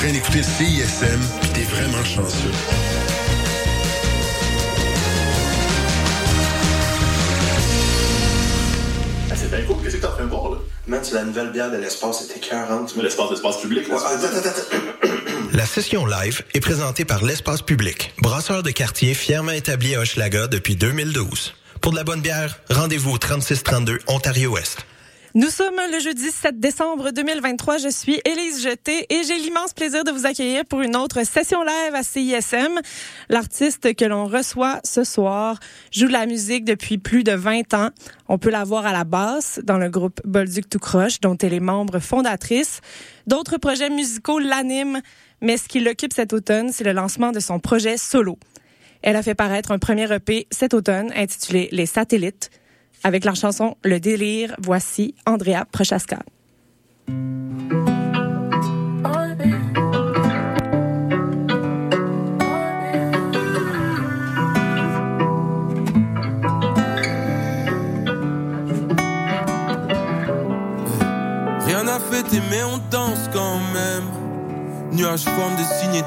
train d'écouter CISM, puis t'es vraiment chanceux. Ah, c'est bien cool. Qu'est-ce que t'es en train de voir, là? Man, c'est la nouvelle bière de l'espace, c'était 40. L'espace, l'espace public, là. Ouais, attends, attends, attends. La session live est présentée par l'Espace Public, brasseur de quartier fièrement établi à Hochelaga depuis 2012. Pour de la bonne bière, rendez-vous au 3632 Ontario-Ouest. Nous sommes le jeudi 7 décembre 2023. Je suis Élise Jeté et j'ai l'immense plaisir de vous accueillir pour une autre session live à CISM. L'artiste que l'on reçoit ce soir joue de la musique depuis plus de 20 ans. On peut la voir à la basse dans le groupe Bolduc Tout Croche, dont elle est membre fondatrice. D'autres projets musicaux l'animent, mais ce qui l'occupe cet automne, c'est le lancement de son projet solo. Elle a fait paraître un premier EP cet automne intitulé Les Satellites. Avec leur chanson Le délire, voici Andrea Prochaska. Rien à fêter mais on danse quand même Nuages forment des signes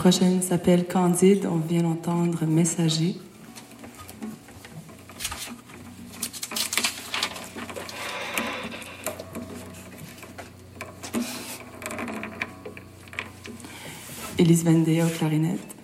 prochaine s'appelle Candide. On vient d'entendre Messager. Elise Vendée au clarinette.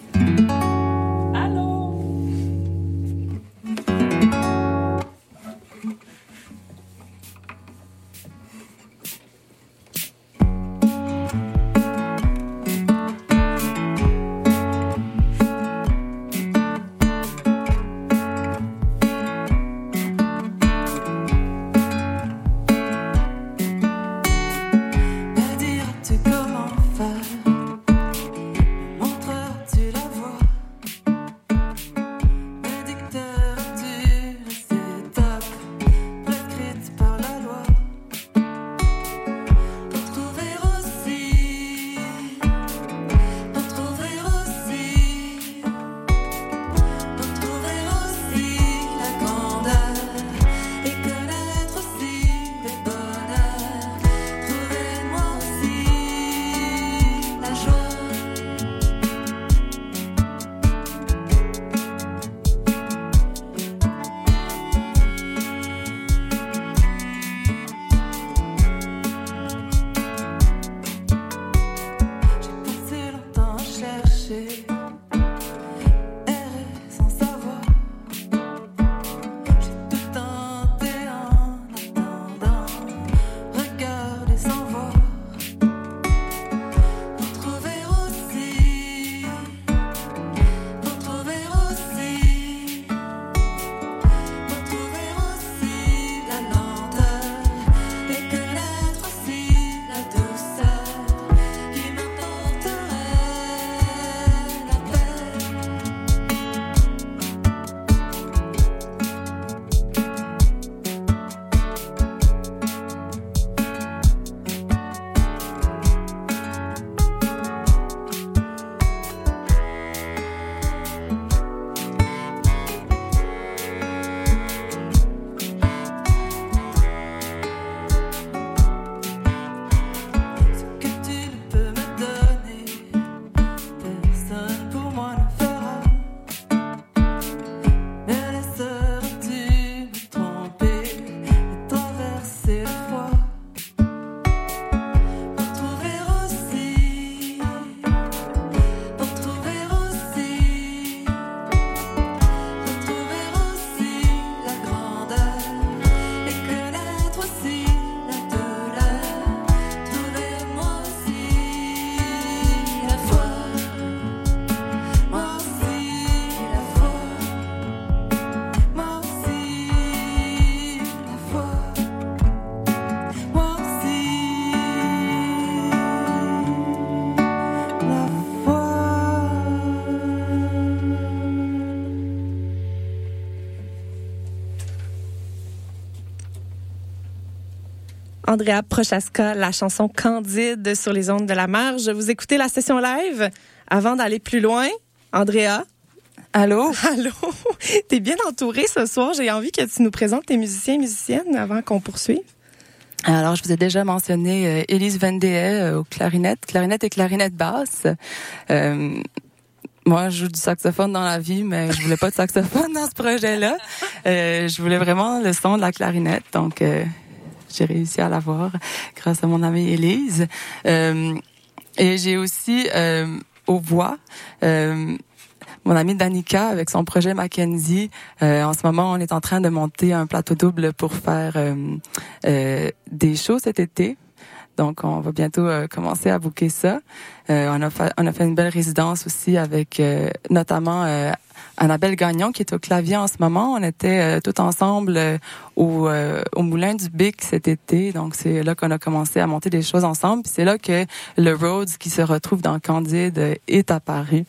Andrea Prochaska, la chanson Candide sur les ondes de la marge. Vous écoutez la session live. Avant d'aller plus loin, Andrea. Allô? Allô? T'es bien entourée ce soir. J'ai envie que tu nous présentes tes musiciens et musiciennes avant qu'on poursuive. Alors, je vous ai déjà mentionné euh, Élise Vendehay euh, au clarinette, clarinette et clarinette basse. Euh, moi, je joue du saxophone dans la vie, mais je voulais pas de saxophone dans ce projet-là. Euh, je voulais vraiment le son de la clarinette, donc euh, j'ai réussi à l'avoir grâce à mon amie Élise. Euh, et j'ai aussi euh, aux voix euh, mon amie Danica avec son projet Mackenzie. En ce moment, on est en train de monter un plateau double pour faire des shows cet été. Donc, on va bientôt commencer à booker ça. On, a fait, on a fait une belle résidence aussi avec notamment Annabelle Gagnon qui est au clavier en ce moment. On était euh, tout ensemble euh, au, euh, au Moulin du Bic cet été. Donc, c'est là qu'on a commencé à monter des choses ensemble. C'est là que le Rhodes qui se retrouve dans Candide est apparu.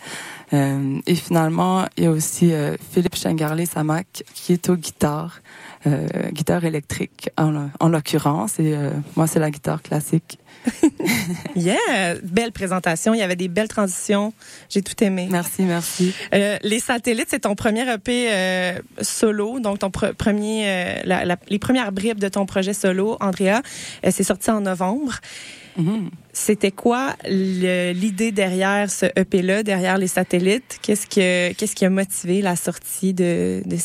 Et finalement, il y a aussi Philippe Chengarlé-Samac qui est aux guitares, euh, guitare électrique en, en l'occurrence. Et moi, c'est la guitare classique. Yeah! Belle présentation. Il y avait des belles transitions. J'ai tout aimé. Merci, merci. Euh, les satellites, c'est ton premier EP euh, solo, donc ton pre- premier, euh, la- la- les premières bribes de ton projet solo, Andrea. C'est sorti en novembre. Mhm. C'était quoi l'idée derrière ce EP-là, derrière les satellites? Qu'est-ce que qu'est-ce qui a motivé la sortie de, de,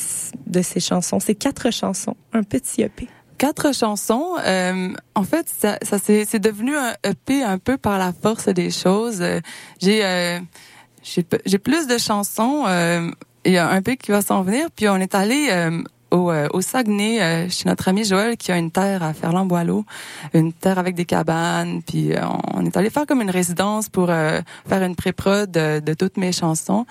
de ces chansons? Ces quatre chansons, un petit EP. Quatre chansons. euh, en fait, ça, ça c'est devenu un EP un peu par la force des choses. Euh, J'ai euh, j'ai plus de chansons. Il y a un EP qui va s'en venir. Puis on est allé euh, au, euh, au Saguenay euh, chez notre ami Joël qui a une terre à Ferland-Boileau, une terre avec des cabanes. Puis euh, on est allé faire comme une résidence pour euh, faire une pré-prod de, de toutes mes chansons.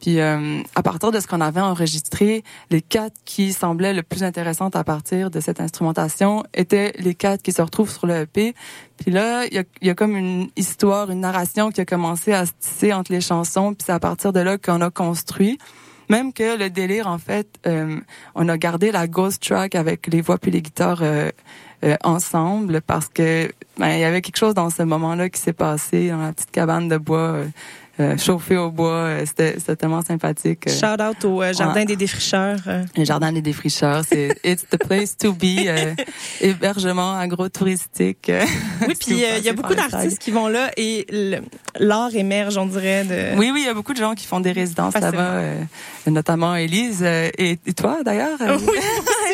Puis euh, à partir de ce qu'on avait enregistré, les quatre qui semblaient le plus intéressantes à partir de cette instrumentation étaient les quatre qui se retrouvent sur le EP. Puis là, il y a, y a comme une histoire, une narration qui a commencé à se tisser entre les chansons. Puis c'est à partir de là qu'on a construit. Même que le délire, en fait, euh, on a gardé la ghost track avec les voix puis les guitares euh, euh, ensemble parce que ben, il y avait quelque chose dans ce moment-là qui s'est passé dans la petite cabane de bois. Euh, chauffée au bois, euh, c'était tellement sympathique. euh. Shout out au euh, Jardin des défricheurs. Le jardin des défricheurs, c'est it's the place to be. euh, hébergement agro-touristique. Oui, puis euh, il y a beaucoup d'artistes qui vont là et l'art émerge, on dirait. De... Oui, oui, il y a beaucoup de gens qui font des résidences là-bas, euh, notamment Élise euh, et, et toi d'ailleurs. Oui,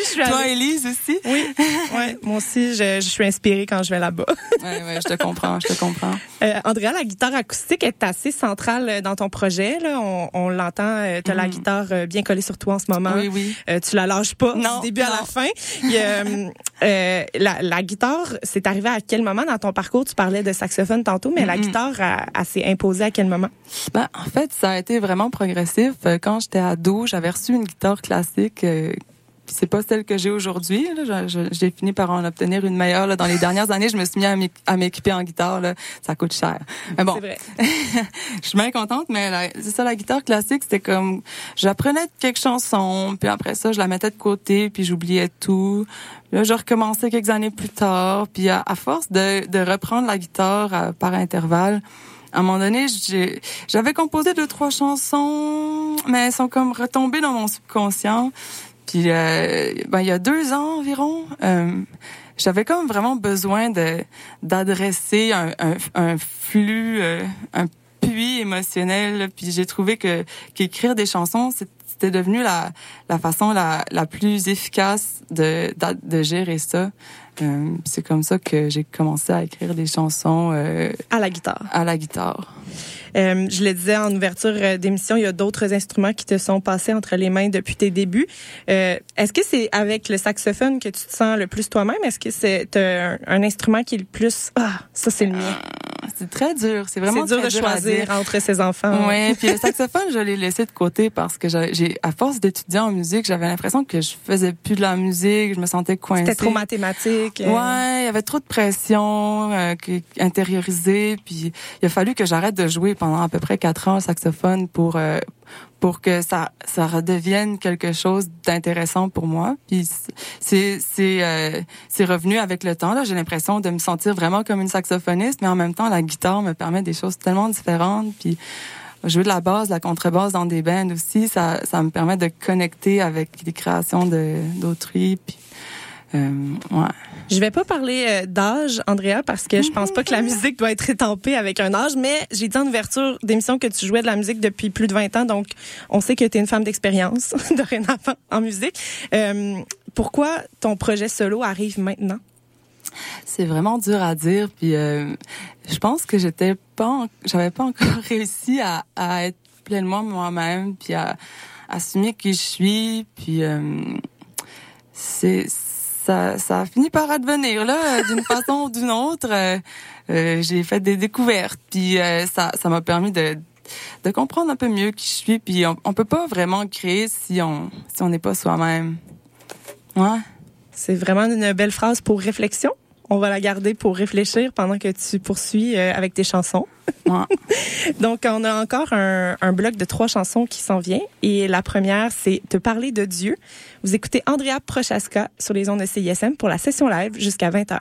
aussi, je suis toi. Élise aussi? Oui, ouais, moi aussi, je, je suis inspirée quand je vais là-bas. Ouais, ouais, je te comprends, je te comprends. Euh, Andrea, la guitare acoustique est assez centrale euh, dans ton projet. Là. On, on l'entend, tu as la Mhm. guitare euh, bien collée sur toi en ce moment. Oui, oui. Euh, tu la lâches pas Non, du début à la fin. Euh, euh, la, la guitare, c'est arrivé à quel moment dans ton parcours? Tu parlais de saxophone tantôt, mais la guitare, elle, elle s'est imposée à quel moment? Ben, en fait, ça a été vraiment progressif. Euh, Quand j'étais ado, j'avais reçu une guitare classique. Puis c'est pas celle que j'ai aujourd'hui. J'ai fini par en obtenir une meilleure. Là. Dans les dernières années, je me suis mis à m'équ- à m'équiper en guitare. Là. Ça coûte cher. Mais bon, vrai. je suis bien contente, mais c'est ça, la guitare classique, c'était comme, j'apprenais quelques chansons, puis après ça, je la mettais de côté, puis j'oubliais tout. Là, je recommençais quelques années plus tard, puis à, à force de, de reprendre la guitare euh, par intervalle, à un moment donné, j'avais composé deux, trois chansons, mais elles sont comme retombées dans mon subconscient. Puis, euh, ben, il y a deux ans environ, euh, j'avais comme vraiment besoin de d'adresser un, un, un flux, euh, un puits émotionnel. Puis j'ai trouvé que qu'écrire des chansons, c'était devenu la, la façon la, la plus efficace de, d'a- de gérer ça. Euh, c'est comme ça que j'ai commencé à écrire des chansons euh, À la guitare. à la guitare. Euh, je le disais en ouverture d'émission, il y a d'autres instruments qui te sont passés entre les mains depuis tes débuts. Est-ce que c'est avec le saxophone que tu te sens le plus toi-même? Est-ce que c'est un, un instrument qui est le plus... Ah, ça c'est le mien. C'est très dur. C'est vraiment dur très de choisir entre ses enfants. Ouais, puis le saxophone, je l'ai laissé de côté parce que j'ai, à force d'étudier en musique, j'avais l'impression que je faisais plus de la musique, je me sentais coincée. C'était trop mathématique. euh. Ouais, il y avait trop de pression euh, qui- intériorisée, puis il a fallu que j'arrête de jouer pendant à peu près quatre ans au saxophone pour euh, pour que ça ça redevienne quelque chose d'intéressant pour moi. Puis c'est c'est euh, c'est revenu avec le temps là. J'ai l'impression de me sentir vraiment comme une saxophoniste, mais en même temps la guitare me permet des choses tellement différentes. Puis jouer de la basse, la contrebasse dans des bands aussi, ça ça me permet de connecter avec les créations de d'autrui. Puis euh, ouais. Je vais pas parler euh, d'âge, Andrea, parce que je pense pas que la musique doit être étampée avec un âge, mais j'ai dit en ouverture d'émission que tu jouais de la musique depuis plus de 20 ans, donc on sait que tu es une femme d'expérience dorénavant en musique. Euh, pourquoi ton projet solo arrive maintenant? C'est vraiment dur à dire. Puis euh, je pense que j'étais pas, j'avais pas encore réussi à, à être pleinement moi-même, puis à, assumer qui je suis. Puis euh, c'est ça, ça a fini par advenir là, d'une façon ou d'une autre. Euh, euh, j'ai fait des découvertes, puis euh, ça, ça m'a permis de de comprendre un peu mieux qui je suis. Puis on, on peut pas vraiment créer si on si on n'est pas soi-même. Ouais. C'est vraiment une belle phrase pour réflexion. On va la garder pour réfléchir pendant que tu poursuis euh, avec tes chansons. Ouais. Donc, on a encore un, un bloc de trois chansons qui s'en vient. Et la première, c'est Te parler de Dieu. Vous écoutez Andrea Prochaska sur les ondes de CISM pour la session live jusqu'à 20h.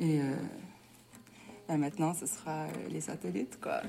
Et, euh, et maintenant, ce sera euh, les satellites, quoi.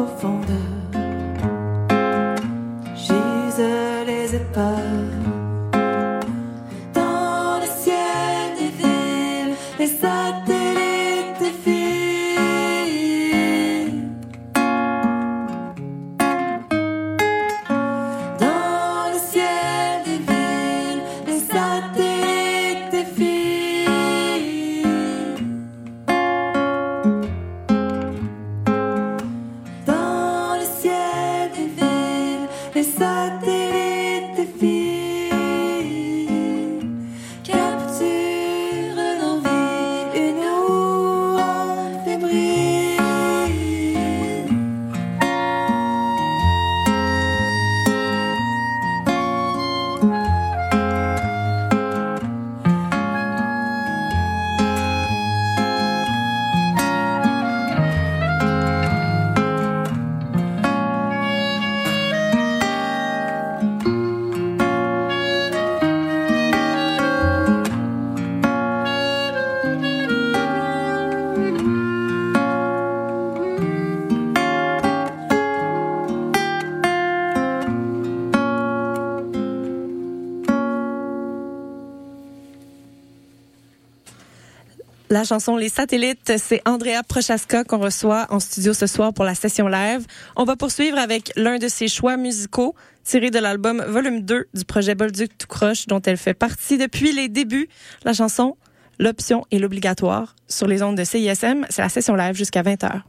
Dans les profondeurs, La chanson Les Satellites, c'est Andrea Prochaska qu'on reçoit en studio ce soir pour la session live. On va poursuivre avec l'un de ses choix musicaux tiré de l'album Volume 2 du projet Bolduc tout croche dont elle fait partie depuis les débuts. La chanson L'option et l'obligatoire sur les ondes de CISM, c'est la session live jusqu'à 20h.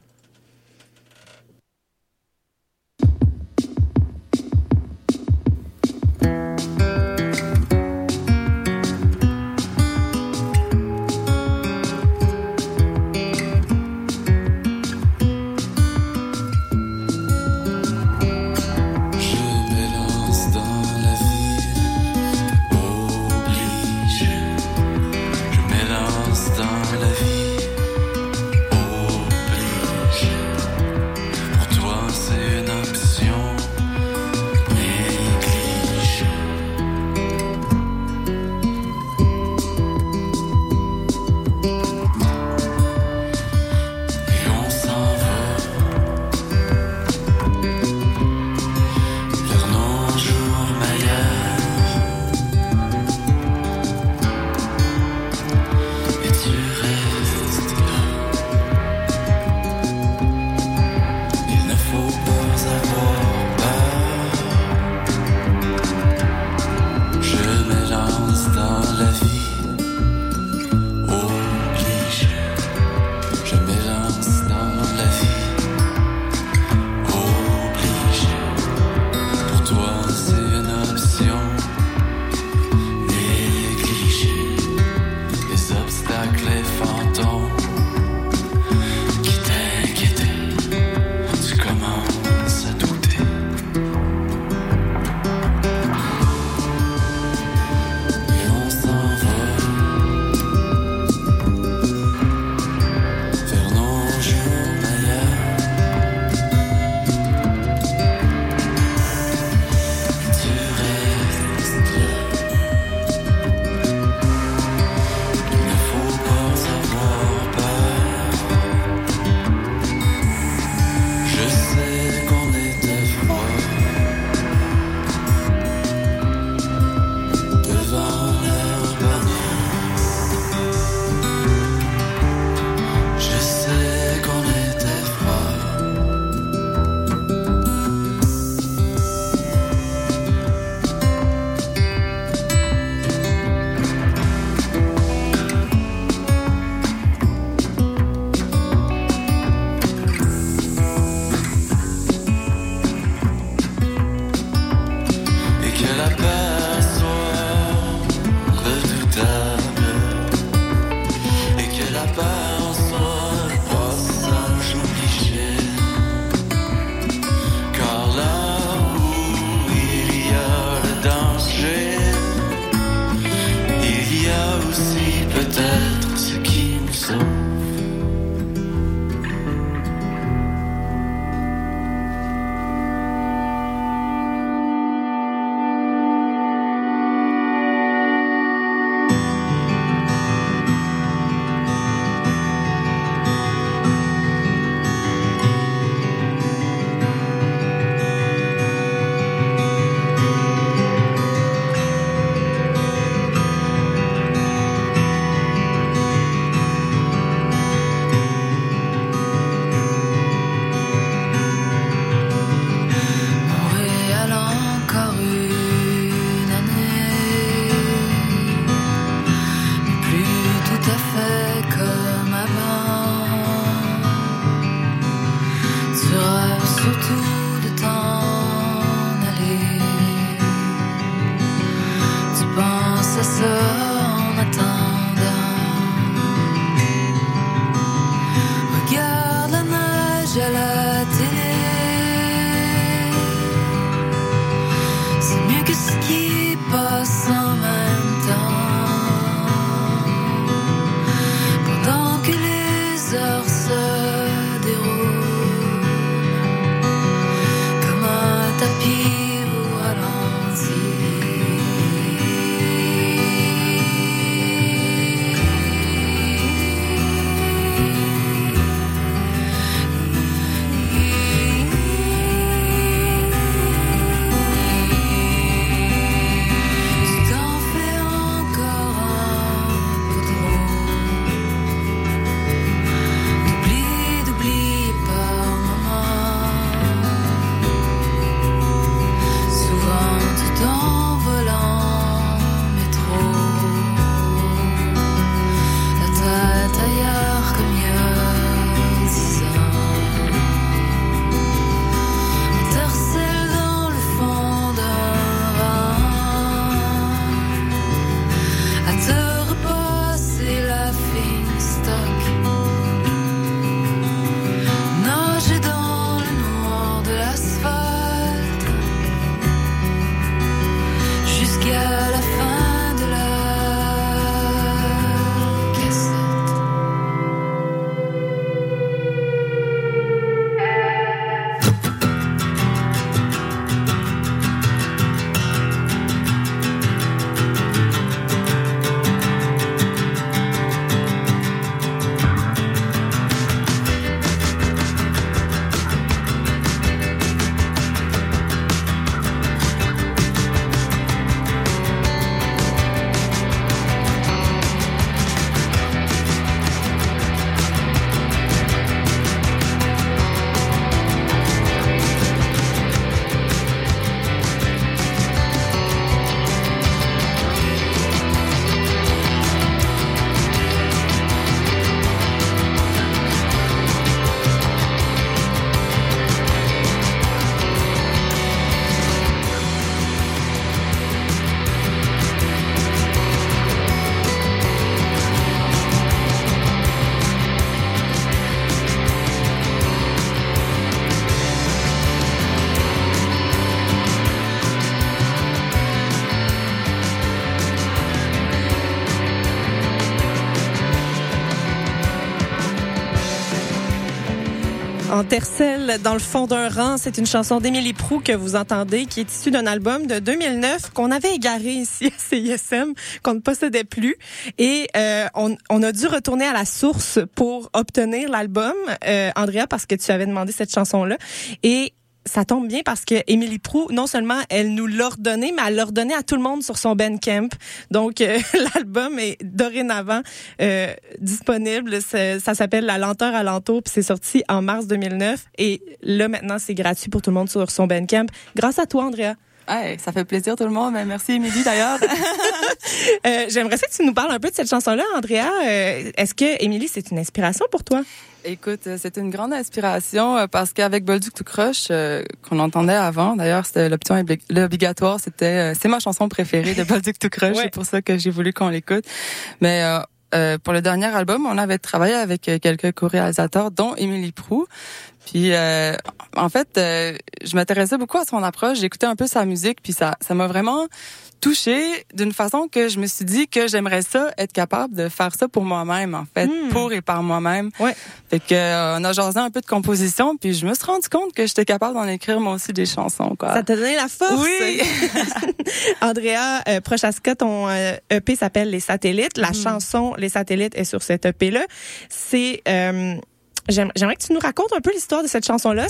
En tercelle, dans le fond d'un rang, c'est une chanson d'Émilie Prou que vous entendez, qui est issue d'un album de 2009 qu'on avait égaré ici à CISM, qu'on ne possédait plus. Et euh, on, on, a dû retourner à la source pour obtenir l'album, euh, Andrea, parce que tu avais demandé cette chanson-là. Et ça tombe bien parce que Émilie Prou, non seulement elle nous l'a ordonné, mais elle l'a ordonné à tout le monde sur son Bandcamp. Donc euh, l'album est dorénavant euh, disponible. Ça, s'appelle La lenteur à l'entour, puis c'est sorti en mars 2009. Et là maintenant, c'est gratuit pour tout le monde sur son Bandcamp. Grâce à toi, Andrea. Hey, ça fait plaisir tout le monde. Merci Émilie d'ailleurs. euh, J'aimerais que tu nous parles un peu de cette chanson-là, Andrea. Euh, est-ce que Émilie, c'est une inspiration pour toi? Écoute, euh, c'est une grande inspiration euh, parce qu'avec Bolduc tout croche qu'on entendait avant, d'ailleurs c'était l'option obligatoire, c'était c'est ma chanson préférée de Bolduc tout croche, c'est pour ça que j'ai voulu qu'on l'écoute. Mais euh, pour le dernier album, on avait travaillé avec quelques co-réalisateurs, dont Émilie Prou. Puis euh, en fait, euh, je m'intéressais beaucoup à son approche. J'écoutais un peu sa musique, puis ça, ça m'a vraiment touchée d'une façon que je me suis dit que j'aimerais ça être capable de faire ça pour moi-même, en fait, hmm. pour et par moi-même. Ouais. Fait que euh, on a jasé un peu de composition, puis je me suis rendu compte que j'étais capable d'en écrire moi aussi des chansons. Quoi. Ça t'a donné la force. Oui. Andrea euh, Prochaska, ton EP s'appelle Les Satellites. La hmm. chanson Les Satellites est sur cet EP là. C'est J'aimerais que tu nous racontes un peu l'histoire de cette chanson-là.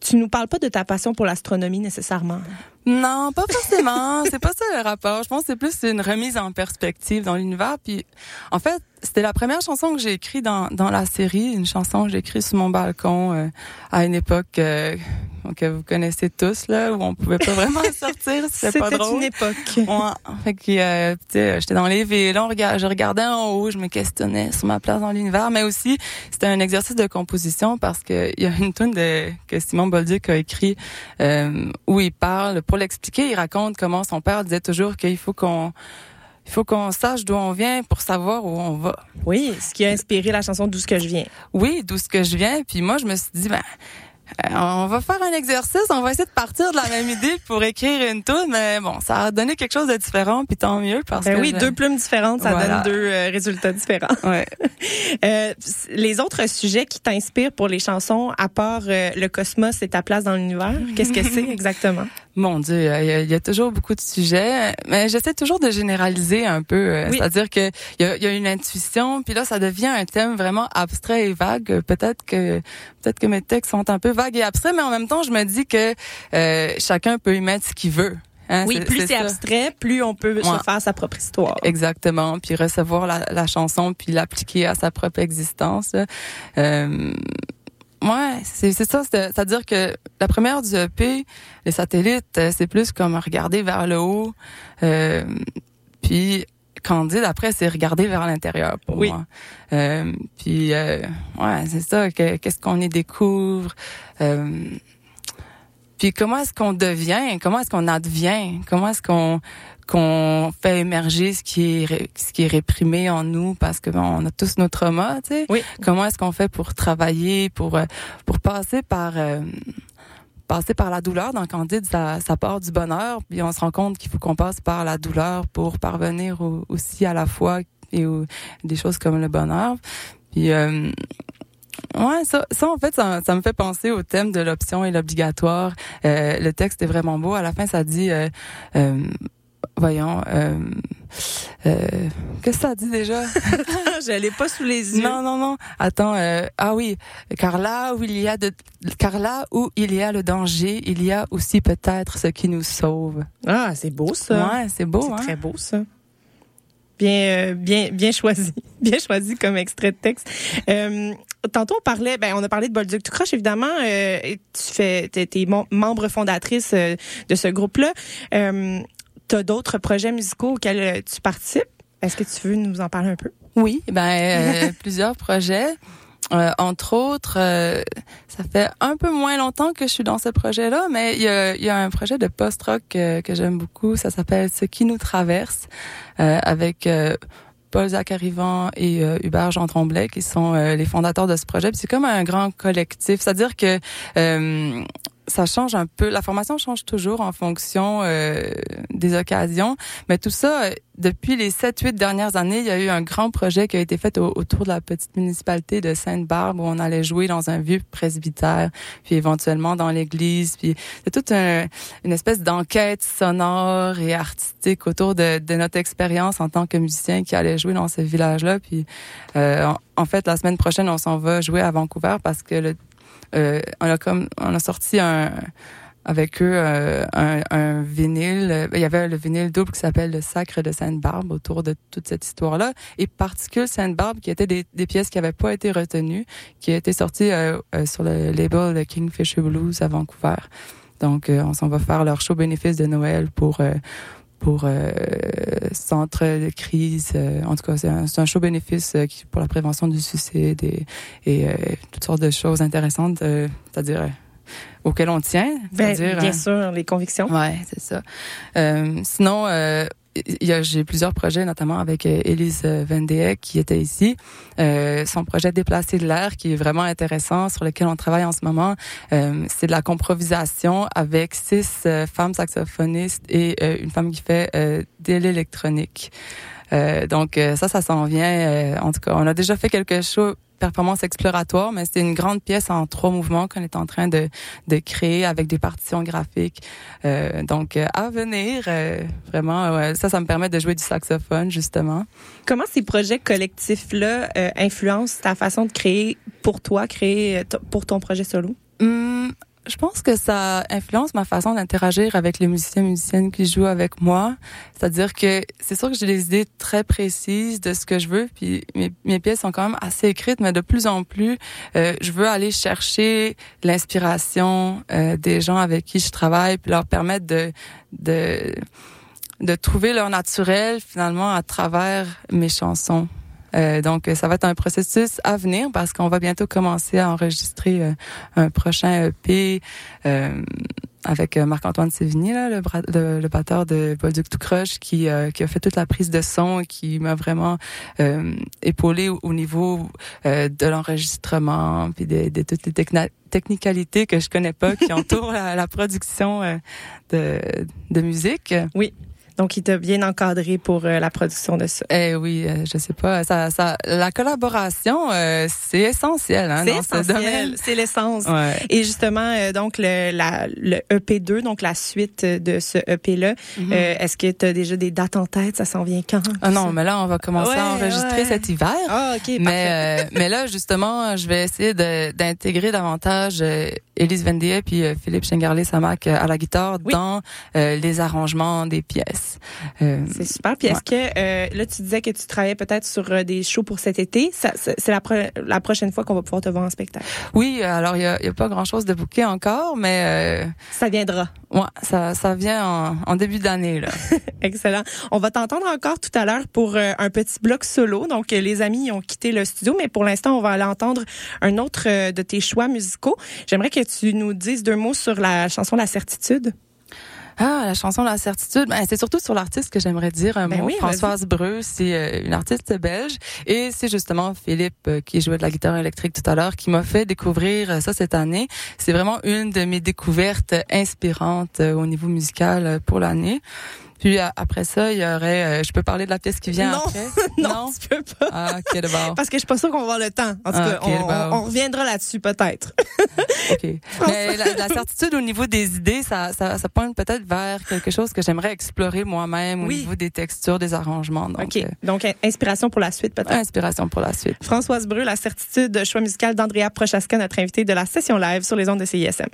Tu nous parles pas de ta passion pour l'astronomie nécessairement. Non, pas forcément. c'est pas ça le rapport. Je pense que c'est plus une remise en perspective dans l'univers. Puis, en fait, c'était la première chanson que j'ai écrite dans, dans la série, une chanson que j'ai écrite sur mon balcon euh, à une époque euh, que vous connaissez tous là, où on pouvait pas vraiment sortir, c'était pas drôle. une époque. Ouais, fait que euh, j'étais dans les villes, on regard, je regardais en haut, je me questionnais sur ma place dans l'univers, mais aussi c'était un exercice de composition parce que il y a une tune de que Simon Bolduc a écrit euh, où il parle pour l'expliquer, il raconte comment son père disait toujours qu'il faut qu'on il faut qu'on sache d'où on vient pour savoir où on va. Oui, ce qui a inspiré la chanson D'où ce que je viens. Oui, d'où ce que je viens. Puis moi, je me suis dit, ben, euh, on va faire un exercice, on va essayer de partir de la même idée pour écrire une tune, mais bon, ça a donné quelque chose de différent, puis tant mieux parce ben que oui, deux plumes différentes, ça donne deux euh, résultats différents. Ouais. euh, les autres sujets qui t'inspirent pour les chansons, à part le cosmos et ta place dans l'univers, qu'est-ce que c'est exactement? Mon Dieu, il y, a, toujours beaucoup de sujets, mais j'essaie toujours de généraliser un peu, c'est-à-dire que il y a, y a, une intuition, puis là ça devient un thème vraiment abstrait et vague. Peut-être que peut-être que mes textes sont un peu vague et abstrait, mais en même temps, je me dis que euh, chacun peut y mettre ce qu'il veut. Hein, oui, plus c'est abstrait, plus on peut se faire sa propre histoire. Exactement, puis recevoir la, la chanson, puis l'appliquer à sa propre existence. Euh, ouais, c'est ça, c'est-à-dire que la première du EP, les satellites, euh, c'est plus comme regarder vers le haut, euh, puis Candide, après, c'est regarder vers l'intérieur pour oui. moi. Euh, puis, euh, ouais, c'est ça. Qu'est-ce qu'on y découvre euh, Puis, comment est-ce qu'on devient Comment est-ce qu'on advient Comment est-ce qu'on qu'on fait émerger ce qui est ce qui est réprimé en nous parce que bon, on a tous nos traumas, tu sais. Oui. Comment est-ce qu'on fait pour travailler, pour euh, pour passer par euh, passer par la douleur? Dans Candide, ça, ça part du bonheur, puis on se rend compte qu'il faut qu'on passe par la douleur pour parvenir aussi à la foi et des choses comme le bonheur. Puis euh, ouais, ça, ça en fait, ça, ça, me fait penser au thème de l'option et l'obligatoire. Euh, le texte est vraiment beau. À la fin, ça dit euh, euh voyons, euh, euh, qu'est-ce que ça dit déjà? Je l'ai pas sous les yeux. Non, non, non. Attends. Euh, ah oui, car là où il y a de, car là où il y a le danger, il y a aussi peut-être ce qui nous sauve. Ah, c'est beau ça. Ouais, c'est beau. C'est hein? très beau ça. Bien, bien, bien choisi, bien choisi comme extrait de texte. Euh, tantôt on parlait, ben on a parlé de Bolduc Tu croches évidemment. Euh, tu fais, t'es, es membre fondatrice euh, de ce groupe-là. Euh, tu as d'autres projets musicaux auxquels euh, tu participes? Est-ce que tu veux nous en parler un peu? Oui, ben euh, plusieurs projets. Euh, entre autres, ça fait un peu moins longtemps que je suis dans ce projet-là, mais il y a, y a, un projet de post-rock que j'aime beaucoup. Ça s'appelle Ce qui nous traverse, avec Paul Zacarivan et Hubert Jean Tremblay, qui sont les fondateurs de ce projet. C'est comme un grand collectif, c'est-à-dire que ça change un peu. La formation change toujours en fonction euh, des occasions, mais tout ça, euh, depuis les 7-8 dernières années, il y a eu un grand projet qui a été fait autour de la petite municipalité de Sainte-Barbe où on allait jouer dans un vieux presbytère, puis éventuellement dans l'église. Puis c'est toute une espèce d'enquête sonore et artistique autour de, notre expérience en tant que musicien qui allait jouer dans ce village-là. Puis euh, en fait, la semaine prochaine, on s'en va jouer à Vancouver parce que le euh, on a comme on a sorti avec eux euh, un, vinyle. Il y avait le vinyle double qui s'appelle Le Sacre de Sainte-Barbe autour de toute cette histoire-là. Et Particule Sainte-Barbe, qui étaient des, pièces qui n'avaient pas été retenues, qui étaient sorties euh, sur le label Kingfisher Blues à Vancouver. Donc, on s'en va faire leur show bénéfice de Noël pour pour euh, centre de crise. Euh, en tout cas, c'est un, un, show bénéfice euh, pour la prévention du suicide et, et toutes sortes de choses intéressantes, c'est-à-dire auxquelles on tient. Ben, bien sûr, les convictions. Ouais, c'est ça. sinon, j'ai plusieurs projets, notamment avec euh, Elise euh, Vendée qui était ici. Euh, son projet Déplacer de l'air, qui est vraiment intéressant, sur lequel on travaille en ce moment, euh, c'est de la comprovisation avec six euh, femmes saxophonistes et une femme qui fait de l'électronique. donc ça, ça s'en vient. en tout cas, on a déjà fait quelque chose performance exploratoire, mais c'est une grande pièce en trois mouvements qu'on est en train de, de créer avec des partitions graphiques. Euh, donc, euh, à venir, euh, vraiment, ça, ça me permet de jouer du saxophone, justement. Comment ces projets collectifs-là euh, influencent ta façon de créer pour toi, créer pour ton projet solo? Hum, je pense que ça influence ma façon d'interagir avec les musiciens et musiciennes qui jouent avec moi. C'est-à-dire que c'est sûr que j'ai des idées très précises de ce que je veux, puis mes, pièces sont quand même assez écrites, mais de plus en plus, euh, je veux aller chercher l'inspiration euh, des gens avec qui je travaille, puis leur permettre de, de de trouver leur naturel finalement à travers mes chansons. Euh, donc, ça va être un processus à venir parce qu'on va bientôt commencer à enregistrer euh, un prochain EP euh, avec Marc-Antoine Sévigny, là, le, le, le, batteur de Bolduc Tout Crush, qui, qui a fait toute la prise de son et qui m'a vraiment épaulé au, niveau de l'enregistrement puis de, de, toutes les technicalités que je connais pas qui entourent la, la production de, de musique. Oui. Donc, il t'a bien encadré pour euh, la production de ça. Eh oui, euh, je sais pas. Ça, ça, la collaboration, euh, c'est essentiel hein, dans essentiel. ce domaine. C'est l'essence. Ouais. Et justement, donc le, la, le EP2, donc la suite de ce EP-là, mm -hmm. est-ce que tu as déjà des dates en tête? Ça s'en vient quand? Ah non, mais là, on va commencer ouais, à enregistrer ouais. cet hiver. Ah, OK, mais, mais là, justement, je vais essayer d'intégrer davantage Élise Vendier puis Philippe Chengarlé-Samac à la guitare oui. dans les arrangements des pièces. Euh, c'est super. Puis est-ce que euh, là tu disais que tu travaillais peut-être sur euh, des shows pour cet été ça, C'est la, pro la prochaine fois qu'on va pouvoir te voir en spectacle. Oui, alors il y a, y a, pas grand-chose de booké encore, mais euh, ça viendra. Ouais, ça, ça vient en, en début d'année là. Excellent. On va t'entendre encore tout à l'heure pour un petit bloc solo. Donc les amis ont quitté le studio, mais pour l'instant on va aller entendre un autre de tes choix musicaux. J'aimerais que tu nous dises deux mots sur la chanson La Certitude. Ah, la chanson La Certitude, ben, c'est surtout sur l'artiste que j'aimerais dire un ben mot. Oui, Françoise Breu, c'est euh, une artiste belge et c'est justement Philippe euh, qui jouait de la guitare électrique tout à l'heure qui m'a fait découvrir euh, ça cette année. C'est vraiment une de mes découvertes inspirantes au niveau musical pour l'année. Puis après ça, il y aurait. Euh, je peux parler de la pièce qui vient non. après? non, non, tu peux pas. Ah, ok, d'abord. Parce que je suis pas sûre qu'on va avoir le temps. En tout cas, okay, on, reviendra là-dessus peut-être. ok. Mais la, la, certitude au niveau des idées, ça, ça, ça pointe peut-être vers quelque chose que j'aimerais explorer moi-même au niveau des textures, des arrangements. Donc, ok. Euh, donc inspiration pour la suite peut-être? Inspiration pour la suite. Françoise Breu, la certitude, choix musical d'Andrea Prochaska, notre invitée de la session live sur les ondes de CISM.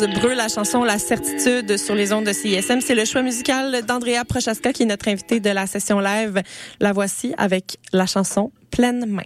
Rose la chanson La certitude sur les ondes de CISM. C'est le choix musical d'Andrea Prochaska qui est notre invité de la session live. La voici avec la chanson Pleine main.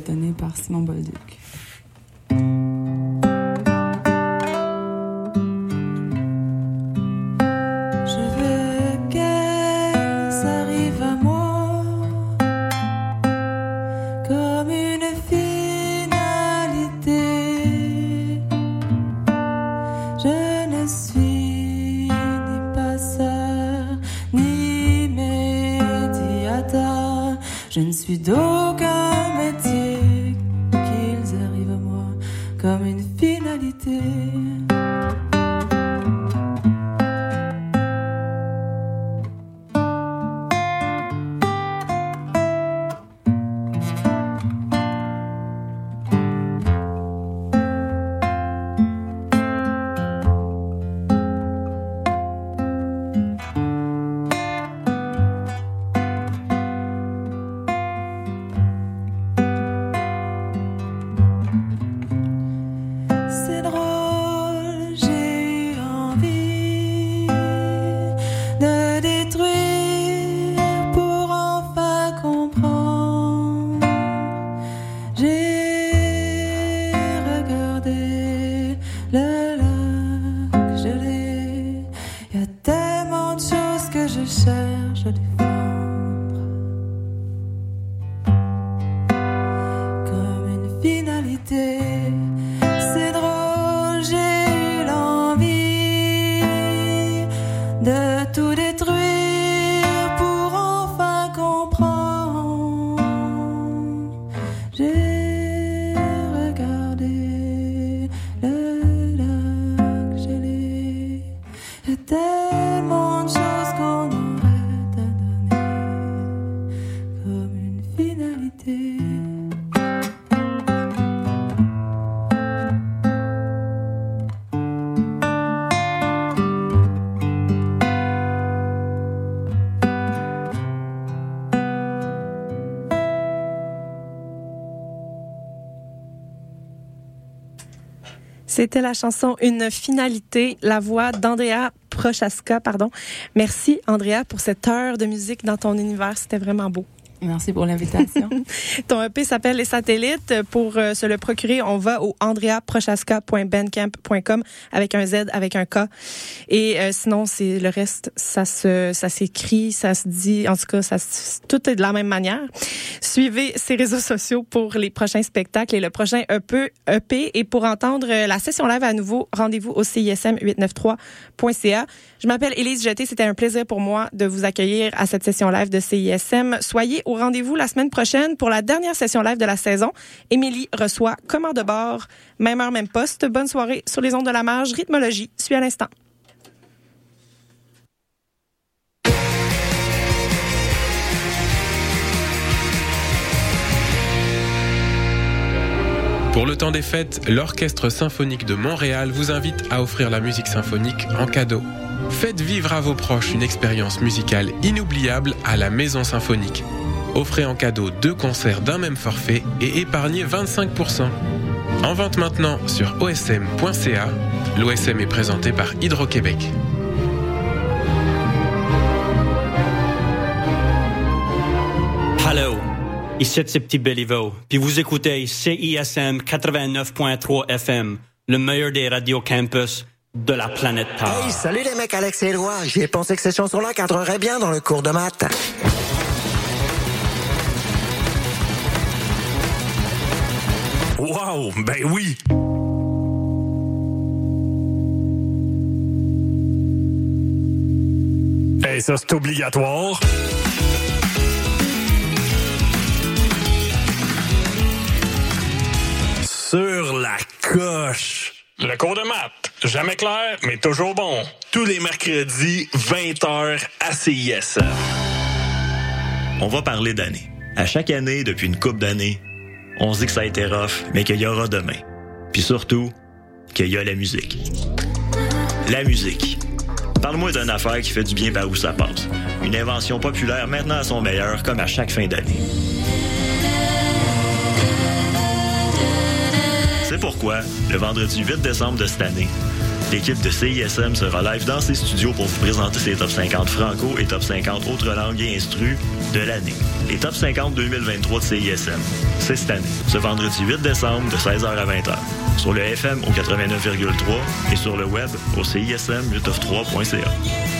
Donnée par Simon Bolduc. C'était la chanson Une finalité, la voix d'Andrea Prochaska, pardon. Merci, Andrea, pour cette heure de musique dans ton univers. C'était vraiment beau. Merci pour l'invitation. Ton EP s'appelle Les Satellites. Pour euh, se le procurer, on va au andreaprochaska.bandcamp.com avec un Z, avec un K. Et euh, sinon, c'est le reste, ça se, ça s'écrit, ça se dit. En tout cas, ça, tout est de la même manière. Suivez ses réseaux sociaux pour les prochains spectacles et le prochain E EP. EP. Et pour entendre euh, la session live à nouveau, rendez-vous au CISM893.ca. Je m'appelle Élise Jeté. C'était un plaisir pour moi de vous accueillir à cette session live de CISM. Soyez au rendez-vous la semaine prochaine pour la dernière session live de la saison. Émilie reçoit commande de bord, même heure, même poste. Bonne soirée sur les ondes de la marge. Rythmologie suit à l'instant. Pour le temps des fêtes, l'Orchestre symphonique de Montréal vous invite à offrir la musique symphonique en cadeau. Faites vivre à vos proches une expérience musicale inoubliable à la Maison Symphonique. Offrez en cadeau deux concerts d'un même forfait et épargnez 25%. En vente maintenant sur osm.ca. L'OSM est présenté par Hydro-Québec. Hello, ici c'est Petit Béliveau, puis vous écoutez CISM 89.3 FM, le meilleur des radios campus de la planète Terre. Hey, salut les mecs, Alex et. J'ai pensé que ces chansons-là cadreraient bien dans le cours de maths. Wow, ben oui. Hey, ça c'est obligatoire. Sur la coche. Le cours de maths, jamais clair, mais toujours bon. Tous les mercredis, 20h à CISM. On va parler d'années. À chaque année, depuis une couple d'années, on se dit que ça a été rough, mais qu'il y aura demain. Puis surtout, qu'il y a la musique. La musique. Parle-moi d'une affaire qui fait du bien par où ça passe. Une invention populaire maintenant à son meilleur, comme à chaque fin d'année. C'est pourquoi, le vendredi 8 décembre de cette année, L'équipe de CISM sera live dans ses studios pour vous présenter ses top 50 franco et top 50 autres langues et de l'année. Les top 50 2023 de CISM, c'est cette année, ce vendredi 8 décembre de 16h à 20h, sur le FM au 89,3 et sur le web au CISM893.ca.